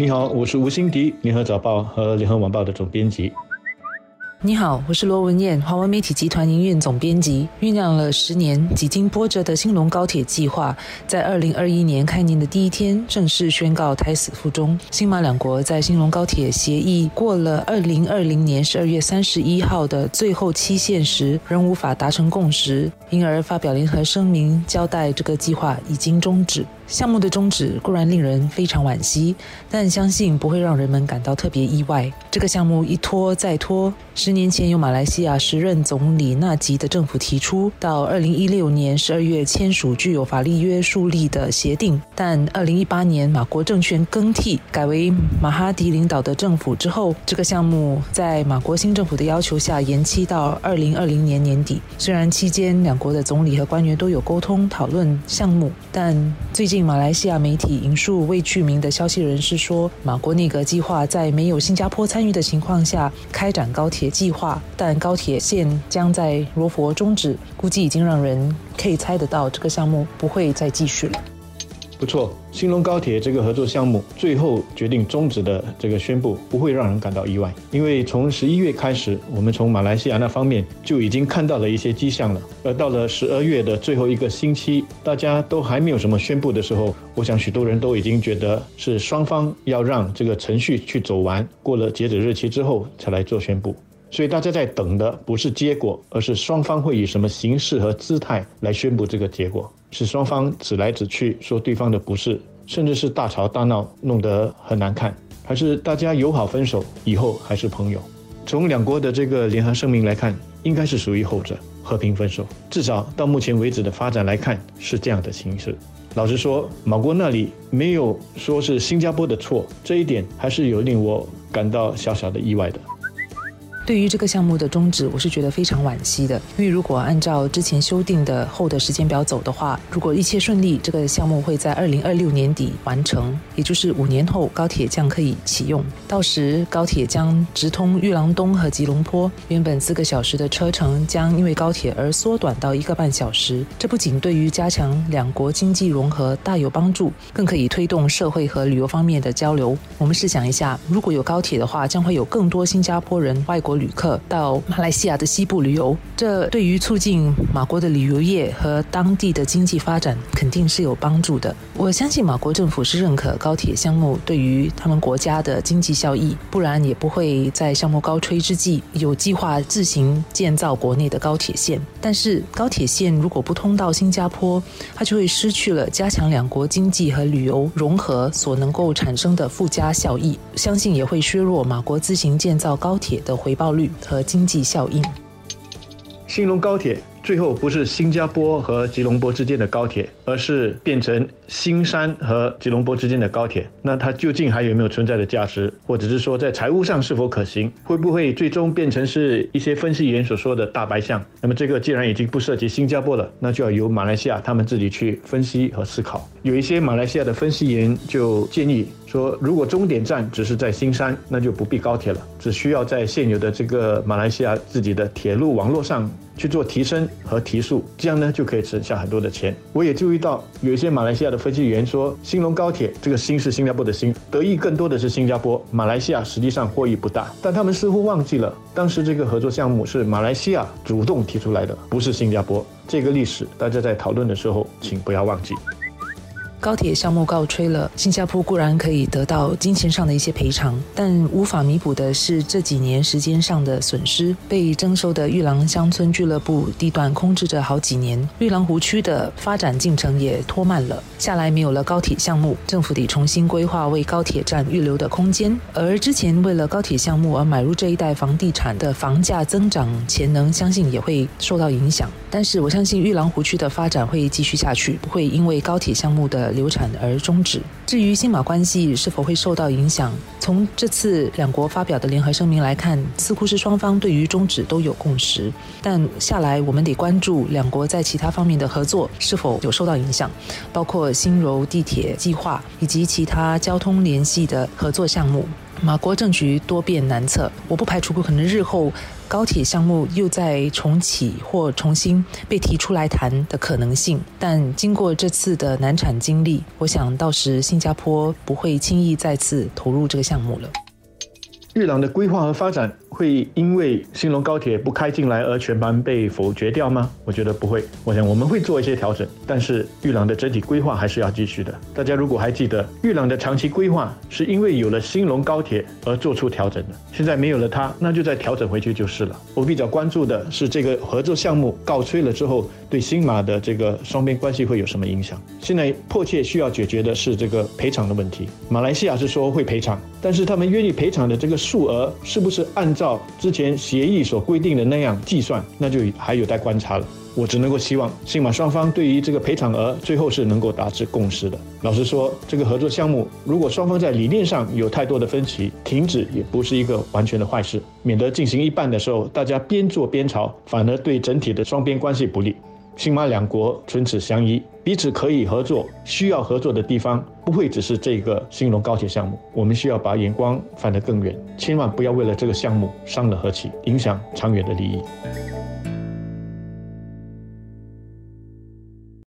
你好，我是吴欣迪，联合早报和联合晚报的总编辑。你好，我是罗文燕，华文媒体集团营运总编辑。酝酿了十年、几经波折的兴隆高铁计划，在二零二一年开年的第一天正式宣告胎死腹中。新马两国在兴隆高铁协议过了二零二零年十二月三十一号的最后期限时，仍无法达成共识，因而发表联合声明，交代这个计划已经终止。项目的终止固然令人非常惋惜，但相信不会让人们感到特别意外。这个项目一拖再拖，十年前由马来西亚时任总理纳吉的政府提出，到二零一六年十二月签署具有法律约束力的协定，但二零一八年马国政权更替，改为马哈迪领导的政府之后，这个项目在马国新政府的要求下延期到二零二零年年底。虽然期间两国的总理和官员都有沟通讨论项目，但最近。马来西亚媒体引述未具名的消息人士说，马国内阁计划在没有新加坡参与的情况下开展高铁计划，但高铁线将在罗佛终止，估计已经让人可以猜得到这个项目不会再继续了。不错，兴隆高铁这个合作项目最后决定终止的这个宣布不会让人感到意外，因为从十一月开始，我们从马来西亚那方面就已经看到了一些迹象了。而到了十二月的最后一个星期，大家都还没有什么宣布的时候，我想许多人都已经觉得是双方要让这个程序去走完，过了截止日期之后才来做宣布。所以大家在等的不是结果，而是双方会以什么形式和姿态来宣布这个结果。是双方指来指去说对方的不是，甚至是大吵大闹，弄得很难看，还是大家友好分手，以后还是朋友？从两国的这个联合声明来看，应该是属于后者，和平分手。至少到目前为止的发展来看，是这样的形式。老实说，马国那里没有说是新加坡的错，这一点还是有令我感到小小的意外的。对于这个项目的终止，我是觉得非常惋惜的。因为如果按照之前修订的后的时间表走的话，如果一切顺利，这个项目会在二零二六年底完成，也就是五年后高铁将可以启用。到时高铁将直通玉郎东和吉隆坡，原本四个小时的车程将因为高铁而缩短到一个半小时。这不仅对于加强两国经济融合大有帮助，更可以推动社会和旅游方面的交流。我们试想一下，如果有高铁的话，将会有更多新加坡人、外国。旅客到马来西亚的西部旅游，这对于促进马国的旅游业和当地的经济发展肯定是有帮助的。我相信马国政府是认可高铁项目对于他们国家的经济效益，不然也不会在项目高吹之际有计划自行建造国内的高铁线。但是高铁线如果不通到新加坡，它就会失去了加强两国经济和旅游融合所能够产生的附加效益，相信也会削弱马国自行建造高铁的回报。率和经济效应。兴隆高铁。最后不是新加坡和吉隆坡之间的高铁，而是变成新山和吉隆坡之间的高铁。那它究竟还有没有存在的价值，或者是说在财务上是否可行？会不会最终变成是一些分析员所说的大白象？那么这个既然已经不涉及新加坡了，那就要由马来西亚他们自己去分析和思考。有一些马来西亚的分析员就建议说，如果终点站只是在新山，那就不必高铁了，只需要在现有的这个马来西亚自己的铁路网络上。去做提升和提速，这样呢就可以省下很多的钱。我也注意到有一些马来西亚的分析员说，兴隆高铁这个“兴”是新加坡的“兴”，得益更多的是新加坡，马来西亚实际上获益不大。但他们似乎忘记了，当时这个合作项目是马来西亚主动提出来的，不是新加坡。这个历史大家在讨论的时候，请不要忘记。高铁项目告吹了，新加坡固然可以得到金钱上的一些赔偿，但无法弥补的是这几年时间上的损失。被征收的玉郎乡村俱乐部地段空置着好几年，玉郎湖区的发展进程也拖慢了。下来没有了高铁项目，政府得重新规划为高铁站预留的空间。而之前为了高铁项目而买入这一带房地产的房价增长潜能，相信也会受到影响。但是我相信玉郎湖区的发展会继续下去，不会因为高铁项目的。流产而终止。至于新马关系是否会受到影响，从这次两国发表的联合声明来看，似乎是双方对于终止都有共识。但下来我们得关注两国在其他方面的合作是否有受到影响，包括新柔地铁计划以及其他交通联系的合作项目。马国政局多变难测，我不排除可能日后高铁项目又再重启或重新被提出来谈的可能性。但经过这次的难产经历，我想到时新加坡不会轻易再次投入这个项目了。玉朗的规划和发展会因为兴隆高铁不开进来而全盘被否决掉吗？我觉得不会。我想我们会做一些调整，但是玉朗的整体规划还是要继续的。大家如果还记得，玉朗的长期规划是因为有了兴隆高铁而做出调整的。现在没有了它，那就再调整回去就是了。我比较关注的是这个合作项目告吹了之后，对新马的这个双边关系会有什么影响？现在迫切需要解决的是这个赔偿的问题。马来西亚是说会赔偿，但是他们愿意赔偿的这个。数额是不是按照之前协议所规定的那样计算，那就还有待观察了。我只能够希望新马双方对于这个赔偿额最后是能够达至共识的。老实说，这个合作项目如果双方在理念上有太多的分歧，停止也不是一个完全的坏事，免得进行一半的时候大家边做边吵，反而对整体的双边关系不利。新马两国唇齿相依，彼此可以合作。需要合作的地方不会只是这个新隆高铁项目，我们需要把眼光放得更远，千万不要为了这个项目伤了和气，影响长远的利益。